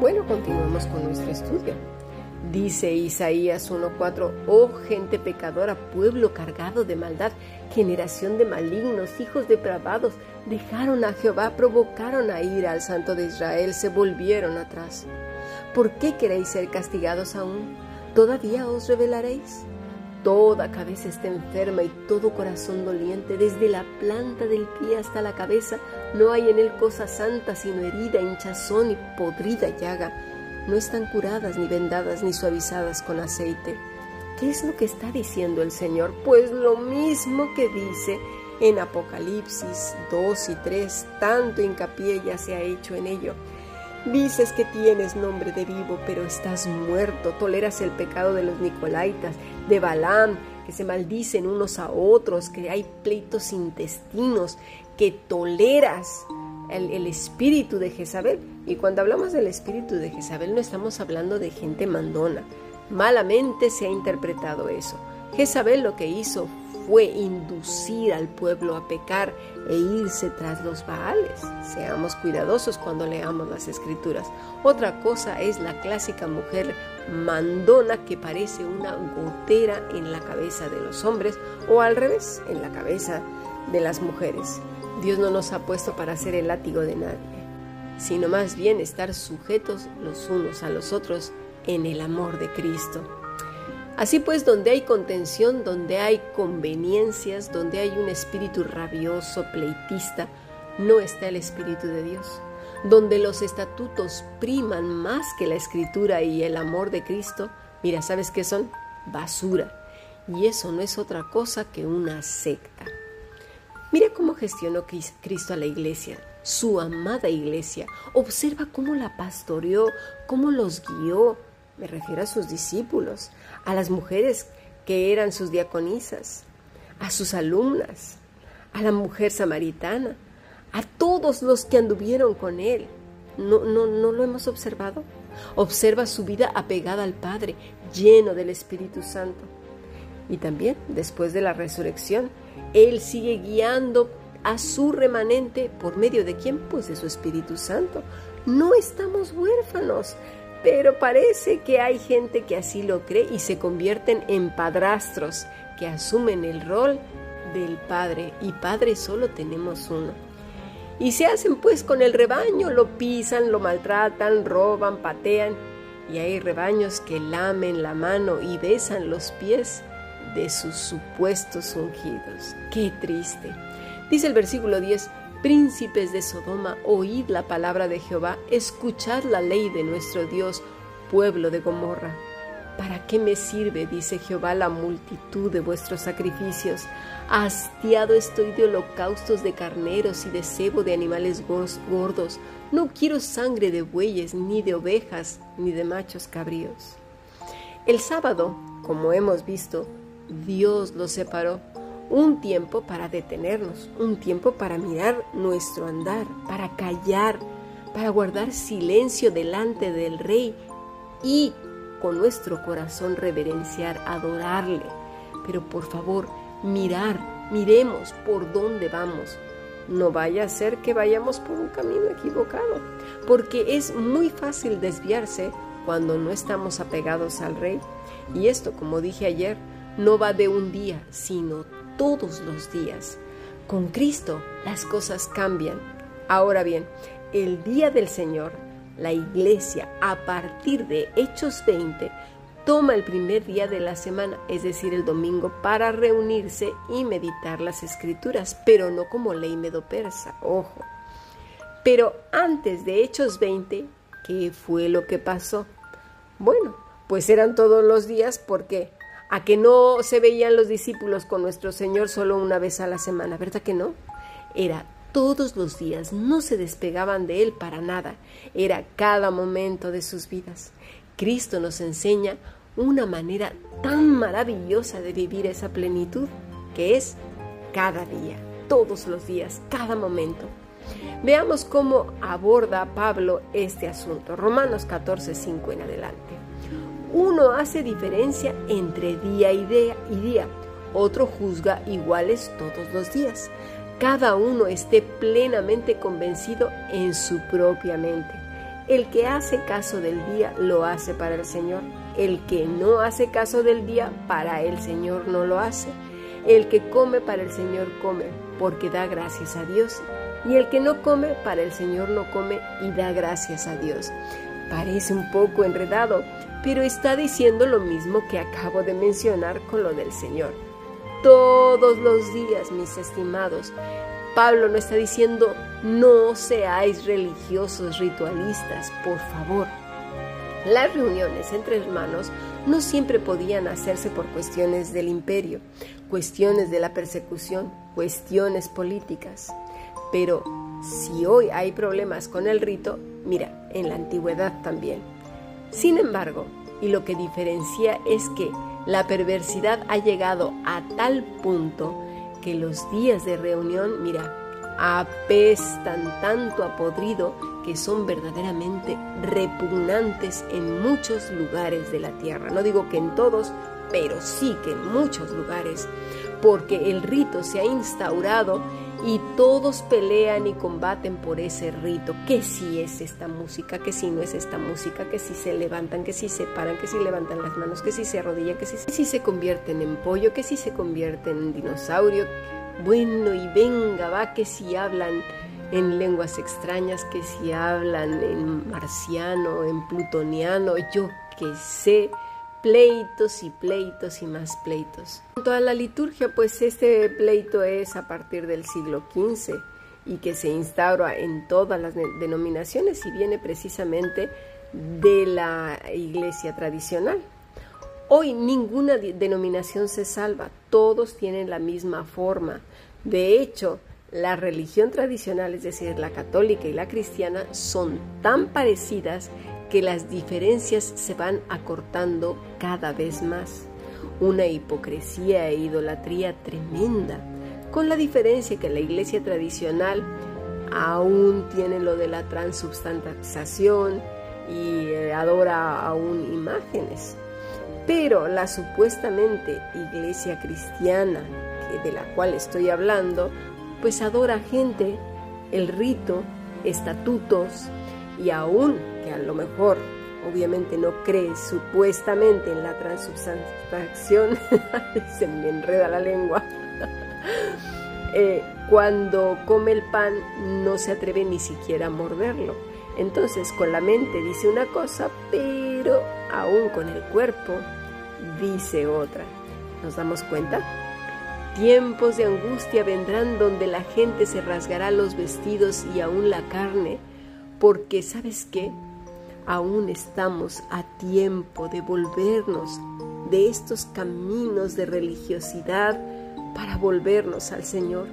Bueno, continuamos con nuestro estudio. Dice Isaías 1:4, oh gente pecadora, pueblo cargado de maldad, generación de malignos, hijos depravados, dejaron a Jehová, provocaron a ir al Santo de Israel, se volvieron atrás. ¿Por qué queréis ser castigados aún? ¿Todavía os revelaréis? Toda cabeza está enferma y todo corazón doliente, desde la planta del pie hasta la cabeza, no hay en él cosa santa, sino herida, hinchazón y podrida llaga no están curadas ni vendadas ni suavizadas con aceite. ¿Qué es lo que está diciendo el Señor? Pues lo mismo que dice en Apocalipsis 2 y 3, tanto hincapié ya se ha hecho en ello. Dices que tienes nombre de vivo, pero estás muerto. Toleras el pecado de los Nicolaitas, de Balaam, que se maldicen unos a otros, que hay pleitos intestinos, que toleras el, espíritu de Jezabel. Y cuando hablamos del espíritu de Jezabel no estamos hablando de gente mandona. Malamente se ha interpretado eso. Jezabel lo que hizo fue inducir al pueblo a pecar e irse tras los baales. Seamos cuidadosos cuando leamos las escrituras. Otra cosa es la clásica mujer mandona que parece una gotera en la cabeza de los hombres o al revés, en la cabeza de las mujeres. Dios no nos ha puesto para ser el látigo de nadie, sino más bien estar sujetos los unos a los otros en el amor de Cristo. Así pues, donde hay contención, donde hay conveniencias, donde hay un espíritu rabioso, pleitista, no está el Espíritu de Dios. Donde los estatutos priman más que la escritura y el amor de Cristo, mira, ¿sabes qué son? Basura. Y eso no es otra cosa que una secta. Mira cómo gestionó Cristo a la iglesia, su amada iglesia. Observa cómo la pastoreó, cómo los guió. Me refiero a sus discípulos, a las mujeres que eran sus diaconisas, a sus alumnas, a la mujer samaritana, a todos los que anduvieron con él. ¿No, no, no lo hemos observado? Observa su vida apegada al Padre, lleno del Espíritu Santo. Y también después de la resurrección, Él sigue guiando a su remanente por medio de quién? Pues de su Espíritu Santo. No estamos huérfanos, pero parece que hay gente que así lo cree y se convierten en padrastros que asumen el rol del Padre y Padre solo tenemos uno. Y se hacen pues con el rebaño, lo pisan, lo maltratan, roban, patean. Y hay rebaños que lamen la mano y besan los pies de sus supuestos ungidos. Qué triste. Dice el versículo 10, príncipes de Sodoma, oíd la palabra de Jehová, escuchad la ley de nuestro Dios, pueblo de Gomorra. ¿Para qué me sirve, dice Jehová, la multitud de vuestros sacrificios? Hastiado estoy de holocaustos de carneros y de cebo de animales gordos. No quiero sangre de bueyes, ni de ovejas, ni de machos cabríos. El sábado, como hemos visto, Dios los separó. Un tiempo para detenernos, un tiempo para mirar nuestro andar, para callar, para guardar silencio delante del Rey y con nuestro corazón reverenciar, adorarle. Pero por favor, mirar, miremos por dónde vamos. No vaya a ser que vayamos por un camino equivocado, porque es muy fácil desviarse cuando no estamos apegados al Rey. Y esto, como dije ayer, no va de un día, sino todos los días. Con Cristo las cosas cambian. Ahora bien, el día del Señor, la iglesia, a partir de Hechos 20, toma el primer día de la semana, es decir, el domingo, para reunirse y meditar las escrituras, pero no como ley medo-persa, ojo. Pero antes de Hechos 20, ¿qué fue lo que pasó? Bueno, pues eran todos los días porque a que no se veían los discípulos con nuestro Señor solo una vez a la semana, ¿verdad que no? Era todos los días, no se despegaban de Él para nada, era cada momento de sus vidas. Cristo nos enseña una manera tan maravillosa de vivir esa plenitud, que es cada día, todos los días, cada momento. Veamos cómo aborda Pablo este asunto. Romanos 14, 5 en adelante Uno hace diferencia entre día y día, y día, otro juzga iguales todos los días. Cada uno esté plenamente convencido en su propia mente. El que hace caso del día lo hace para el Señor. El que no hace caso del día para el Señor no lo hace. El que come para el Señor come, porque da gracias a Dios. Y el que no come para el Señor no come y da gracias a Dios. Parece un poco enredado, pero está diciendo lo mismo que acabo de mencionar con lo del Señor. Todos los días, mis estimados, Pablo no está diciendo no seáis religiosos ritualistas, por favor. Las reuniones entre hermanos no siempre podían hacerse por cuestiones del imperio, cuestiones de la persecución, cuestiones políticas. Pero si hoy hay problemas con el rito, mira, en la antigüedad también. Sin embargo, y lo que diferencia es que la perversidad ha llegado a tal punto que los días de reunión, mira, apestan tanto a podrido que son verdaderamente repugnantes en muchos lugares de la tierra. No digo que en todos, pero sí que en muchos lugares, porque el rito se ha instaurado y todos pelean y combaten por ese rito, que si es esta música, que si no es esta música, que si se levantan, que si se paran, que si levantan las manos, que si se arrodillan, que si, se convierten en pollo, que si se convierten en dinosaurio. Bueno, y venga, va, que si hablan en lenguas extrañas, que si hablan en marciano, en plutoniano, yo que sé, pleitos y pleitos y más pleitos. En cuanto a la liturgia, pues este pleito es a partir del siglo XV y que se instaura en todas las denominaciones y viene precisamente de la iglesia tradicional. Hoy ninguna denominación se salva, todos tienen la misma forma. De hecho, la religión tradicional, es decir, la católica y la cristiana, son tan parecidas que las diferencias se van acortando cada vez más. Una hipocresía e idolatría tremenda, con la diferencia que la iglesia tradicional aún tiene lo de la transubstanciación y eh, adora aún imágenes. Pero la supuestamente iglesia cristiana de la cual estoy hablando, pues adora gente, el rito, estatutos y aún que a lo mejor obviamente no cree supuestamente en la transubstanciación, se me enreda la lengua. Eh, cuando come el pan no se atreve ni siquiera a morderlo. Entonces con la mente dice una cosa, pero aún con el cuerpo dice otra. ¿Nos damos cuenta? Tiempos de angustia vendrán donde la gente se rasgará los vestidos y aún la carne, porque sabes qué, aún estamos a tiempo de volvernos de estos caminos de religiosidad para volvernos al Señor,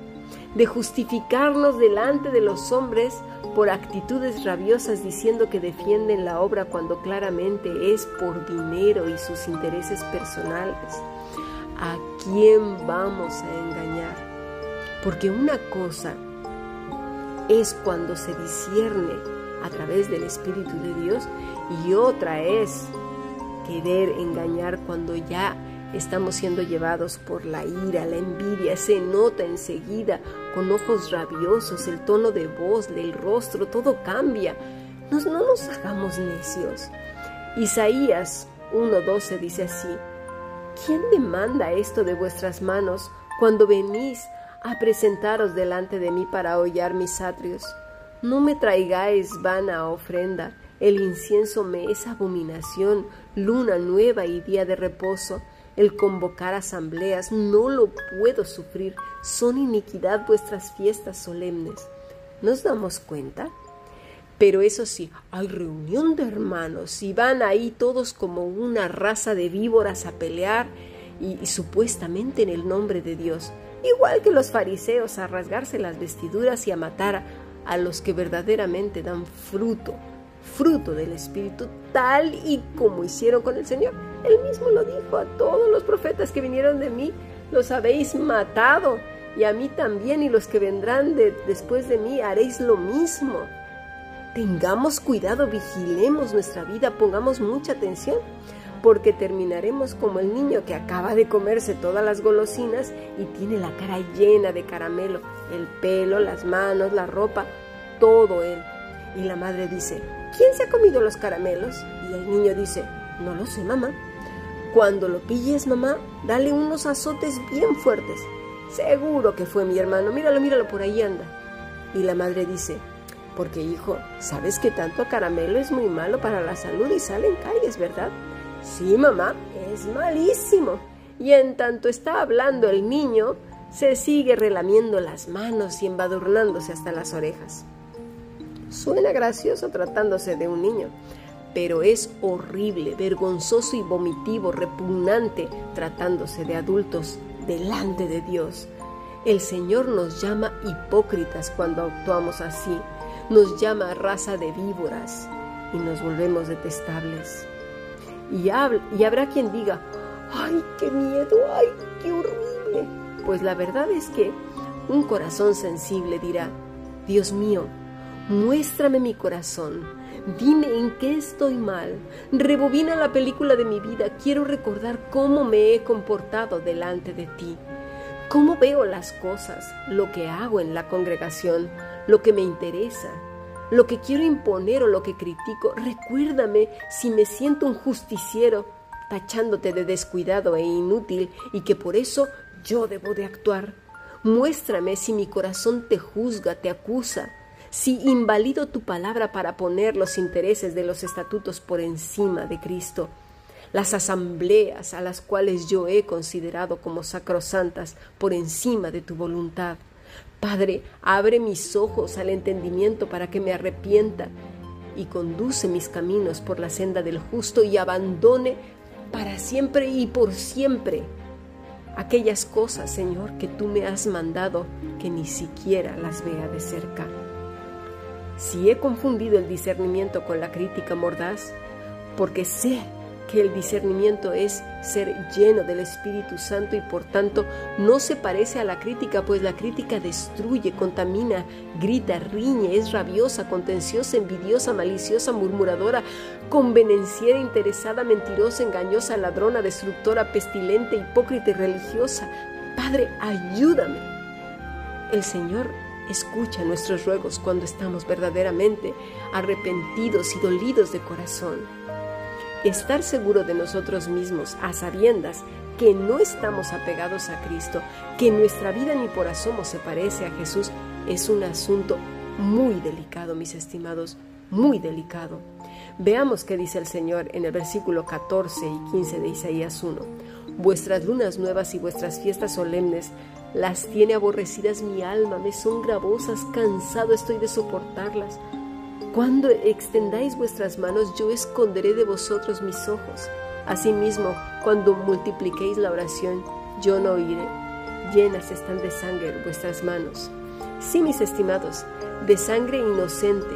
de justificarnos delante de los hombres por actitudes rabiosas diciendo que defienden la obra cuando claramente es por dinero y sus intereses personales. ¿A quién vamos a engañar? Porque una cosa es cuando se discierne a través del Espíritu de Dios y otra es querer engañar cuando ya estamos siendo llevados por la ira, la envidia, se nota enseguida con ojos rabiosos, el tono de voz, del rostro, todo cambia. no nos hagamos necios. Isaías 1.12 dice así, ¿quién demanda esto de vuestras manos cuando venís a presentaros delante de mí para hollar mis atrios? No me traigáis vana ofrenda, el incienso me es abominación, luna nueva y día de reposo el convocar asambleas, no lo puedo sufrir, son iniquidad vuestras fiestas solemnes. ¿Nos damos cuenta? Pero eso sí, hay reunión de hermanos y van ahí todos como una raza de víboras a pelear y, y, supuestamente en el nombre de Dios, igual que los fariseos a rasgarse las vestiduras y a matar a los que verdaderamente dan fruto fruto del Espíritu, tal y como hicieron con el Señor. Él mismo lo dijo a todos los profetas que vinieron de mí, los habéis matado, y a mí también, y los que vendrán después de mí haréis lo mismo. Tengamos cuidado, vigilemos nuestra vida, pongamos mucha atención, porque terminaremos como el niño que acaba de comerse todas las golosinas y tiene la cara llena de caramelo, el pelo, las manos, la ropa, todo él. Y la madre dice, ¿quién se ha comido los caramelos? Y el niño dice, no lo sé, mamá. Cuando lo pilles, mamá, dale unos azotes bien fuertes. Seguro que fue mi hermano, míralo, míralo, por ahí anda. Y la madre dice, porque hijo, sabes que tanto caramelo es muy malo para la salud y salen caries, ¿verdad? Sí, mamá, es malísimo. Y en tanto está hablando el niño, se sigue relamiendo las manos y embadurnándose hasta las orejas. Suena gracioso tratándose de un niño, pero es horrible, vergonzoso y vomitivo, repugnante tratándose de adultos delante de Dios. El Señor nos llama hipócritas cuando actuamos así, nos llama raza de víboras y nos volvemos detestables. Y, y habrá quien diga, ¡ay, qué miedo! ¡ay, qué horrible! Pues la verdad es que un corazón sensible dirá, Dios mío, muéstrame mi corazón, dime en qué estoy mal, rebobina la película de mi vida, quiero recordar cómo me he comportado delante de ti, cómo veo las cosas, lo que hago en la congregación, lo que me interesa, lo que quiero imponer o lo que critico. Recuérdame si me siento un justiciero, tachándote de descuidado e inútil y que por eso yo debo de actuar. Muéstrame si mi corazón te juzga, te acusa, si invalido tu palabra para poner los intereses de los estatutos por encima de Cristo, las asambleas a las cuales yo he considerado como sacrosantas por encima de tu voluntad. Padre, abre mis ojos al entendimiento para que me arrepienta y conduce mis caminos por la senda del justo y abandone para siempre y por siempre aquellas cosas, Señor, que tú me has mandado que ni siquiera las vea de cerca. Si he confundido el discernimiento con la crítica mordaz, porque sé que el discernimiento es ser lleno del Espíritu Santo y por tanto no se parece a la crítica, pues la crítica destruye, contamina, grita, riñe, es rabiosa, contenciosa, envidiosa, maliciosa, murmuradora, convenenciera, interesada, mentirosa, engañosa, ladrona, destructora, pestilente, hipócrita y religiosa. Padre, ayúdame. El Señor escucha nuestros ruegos cuando estamos verdaderamente arrepentidos y dolidos de corazón. Estar seguro de nosotros mismos a sabiendas que no estamos apegados a Cristo, que nuestra vida ni por asomo se parece a Jesús, es un asunto muy delicado, mis estimados, muy delicado. Veamos qué dice el Señor en el versículo 14 y 15 de Isaías 1. Vuestras lunas nuevas y vuestras fiestas solemnes las tiene aborrecidas mi alma, me son gravosas, cansado estoy de soportarlas. Cuando extendáis vuestras manos, yo esconderé de vosotros mis ojos. Asimismo, cuando multipliquéis la oración, yo no oiré. Llenas están de sangre vuestras manos. Sí, mis estimados, de sangre inocente,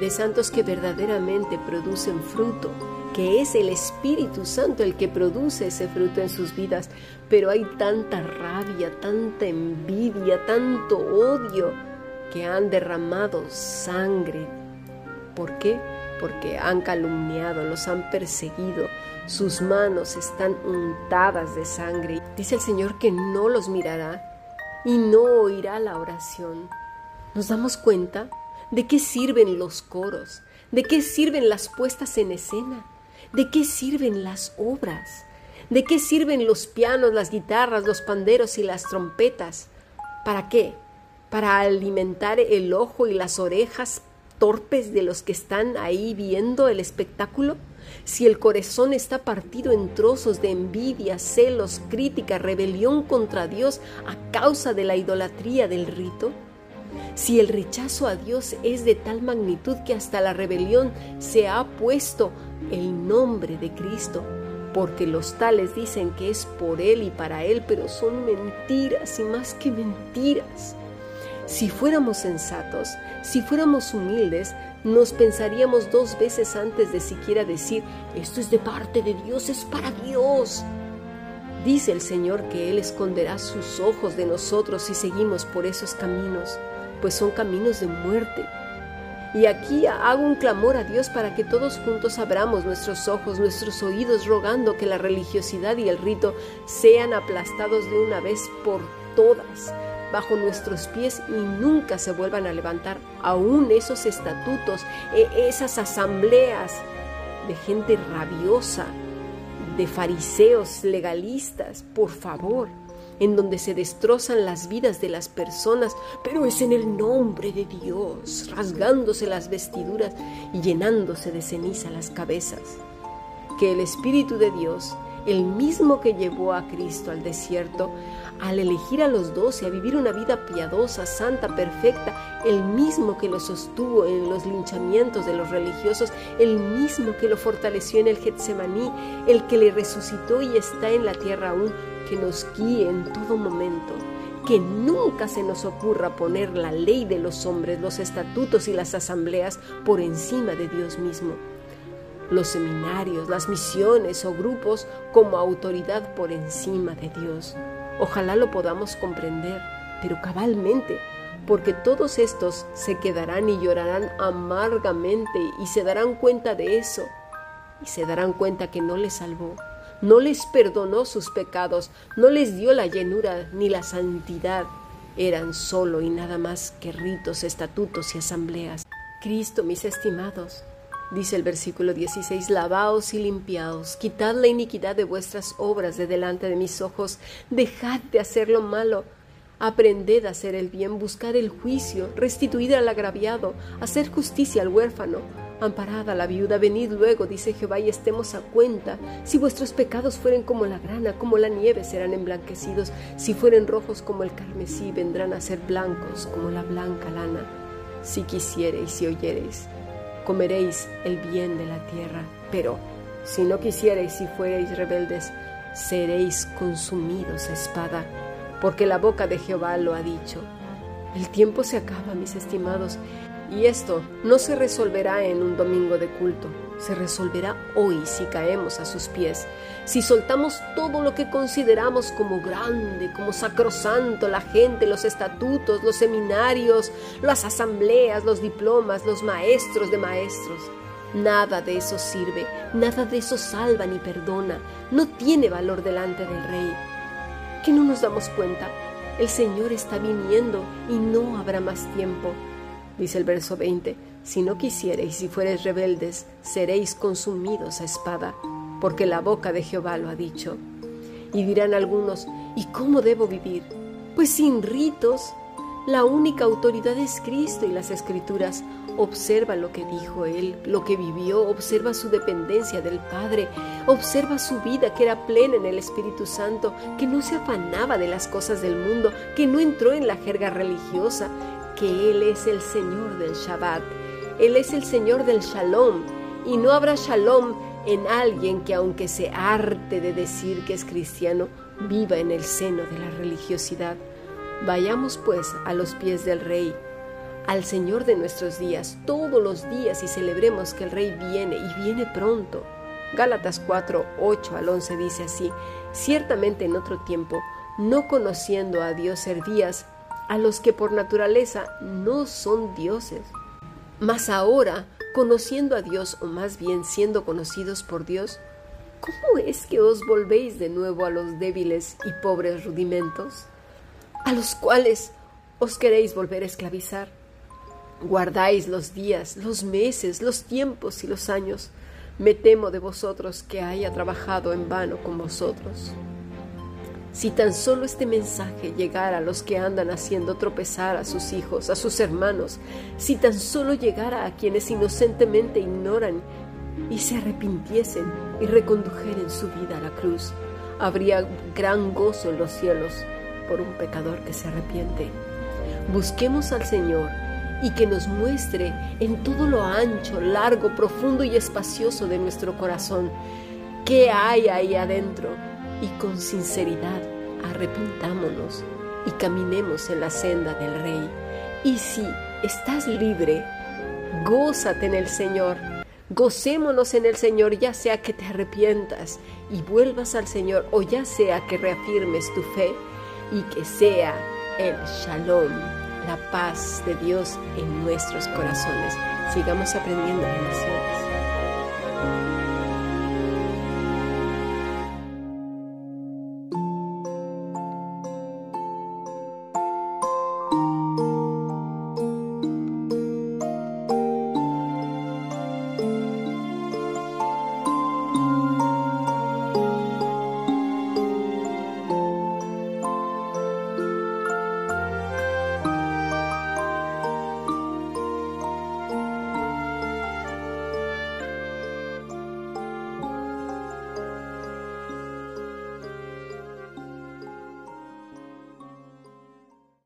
de santos que verdaderamente producen fruto, que es el Espíritu Santo el que produce ese fruto en sus vidas, pero hay tanta rabia, tanta envidia, tanto odio que han derramado sangre. ¿Por qué? Porque han calumniado, los han perseguido, sus manos están untadas de sangre. Dice el Señor que no los mirará y no oirá la oración. ¿Nos damos cuenta de qué sirven los coros? ¿De qué sirven las puestas en escena? ¿De qué sirven las obras? ¿De qué sirven los pianos, las guitarras, los panderos y las trompetas? ¿Para qué? ¿Para alimentar el ojo y las orejas torpes de los que están ahí viendo el espectáculo? Si el corazón está partido en trozos de envidia, celos, crítica, rebelión contra Dios a causa de la idolatría del rito, si el rechazo a Dios es de tal magnitud que hasta la rebelión se ha puesto el nombre de Cristo, porque los tales dicen que es por Él y para Él, pero son mentiras y más que mentiras. Si fuéramos sensatos, si fuéramos humildes, nos pensaríamos dos veces antes de siquiera decir, esto es de parte de Dios, es para Dios. Dice el Señor que Él esconderá sus ojos de nosotros si seguimos por esos caminos, pues son caminos de muerte. Y aquí hago un clamor a Dios para que todos juntos abramos nuestros ojos, nuestros oídos, rogando que la religiosidad y el rito sean aplastados de una vez por todas bajo nuestros pies y nunca se vuelvan a levantar aún esos estatutos, e, esas asambleas de gente rabiosa, de fariseos legalistas, por favor, en donde se destrozan las vidas de las personas, pero es en el nombre de Dios, rasgándose las vestiduras y llenándose de ceniza las cabezas. Que el Espíritu de Dios, el mismo que llevó a Cristo al desierto, al elegir a los doce a vivir una vida piadosa, santa, perfecta, el mismo que lo sostuvo en los linchamientos de los religiosos, el mismo que lo fortaleció en el Getsemaní, el que le resucitó y está en la tierra aún, que nos guíe en todo momento. Que nunca se nos ocurra poner la ley de los hombres, los estatutos y las asambleas por encima de Dios mismo los seminarios, las misiones o grupos como autoridad por encima de Dios. Ojalá lo podamos comprender, pero cabalmente, porque todos estos se quedarán y llorarán amargamente y se darán cuenta de eso, y se darán cuenta que no les salvó, no les perdonó sus pecados, no les dio la llenura ni la santidad, eran solo y nada más que ritos, estatutos y asambleas. Cristo, mis estimados, Dice el versículo 16, lavaos y limpiaos, quitad la iniquidad de vuestras obras de delante de mis ojos, dejad de hacer lo malo, aprended a hacer el bien, buscad el juicio, restituid al agraviado, hacer justicia al huérfano, amparad a la viuda, venid luego, dice Jehová, y estemos a cuenta. Si vuestros pecados fueren como la grana, como la nieve, serán emblanquecidos, si fueren rojos como el carmesí, vendrán a ser blancos como la blanca lana, si quisiereis y oyereis comeréis el bien de la tierra. Pero si no quisierais y fuereis rebeldes, seréis consumidos a espada, porque la boca de Jehová lo ha dicho. El tiempo se acaba, mis estimados, y esto no se resolverá en un domingo de culto, se resolverá hoy si caemos a sus pies, si soltamos todo lo que consideramos como grande, como sacrosanto, la gente, los estatutos, los seminarios, las asambleas, los diplomas, los maestros de maestros. Nada de eso sirve, nada de eso salva ni perdona, no tiene valor delante del rey. ¿Que no nos damos cuenta? El Señor está viniendo y no habrá más tiempo dice el verso 20, si no quisiereis y fuereis rebeldes, seréis consumidos a espada, porque la boca de Jehová lo ha dicho. Y dirán algunos, ¿y cómo debo vivir? Pues sin ritos. La única autoridad es Cristo y las escrituras. Observa lo que dijo Él, lo que vivió, observa su dependencia del Padre, observa su vida que era plena en el Espíritu Santo, que no se afanaba de las cosas del mundo, que no entró en la jerga religiosa, que Él es el Señor del Shabbat, Él es el Señor del Shalom, y no habrá Shalom en alguien que aunque se arte de decir que es cristiano, viva en el seno de la religiosidad. Vayamos pues a los pies del Rey, al Señor de nuestros días, todos los días y celebremos que el Rey viene y viene pronto. Gálatas 4, 8 al 11 dice así, ciertamente en otro tiempo, no conociendo a Dios servías a los que por naturaleza no son dioses. Mas ahora, conociendo a Dios, o más bien siendo conocidos por Dios, ¿cómo es que os volvéis de nuevo a los débiles y pobres rudimentos, a los cuales os queréis volver a esclavizar? Guardáis los días, los meses, los tiempos y los años. Me temo de vosotros que haya trabajado en vano con vosotros. Si tan solo este mensaje llegara a los que andan haciendo tropezar a sus hijos, a sus hermanos, si tan solo llegara a quienes inocentemente ignoran y se arrepintiesen y recondujeren su vida a la cruz, habría gran gozo en los cielos por un pecador que se arrepiente. Busquemos al Señor y que nos muestre en todo lo ancho, largo, profundo y espacioso de nuestro corazón qué hay ahí adentro y con sinceridad arrepintámonos y caminemos en la senda del Rey. Y si estás libre, gózate en el Señor. Gocémonos en el Señor, ya sea que te arrepientas y vuelvas al Señor, o ya sea que reafirmes tu fe y que sea el shalom, la paz de Dios en nuestros corazones. Sigamos aprendiendo, bendiciones.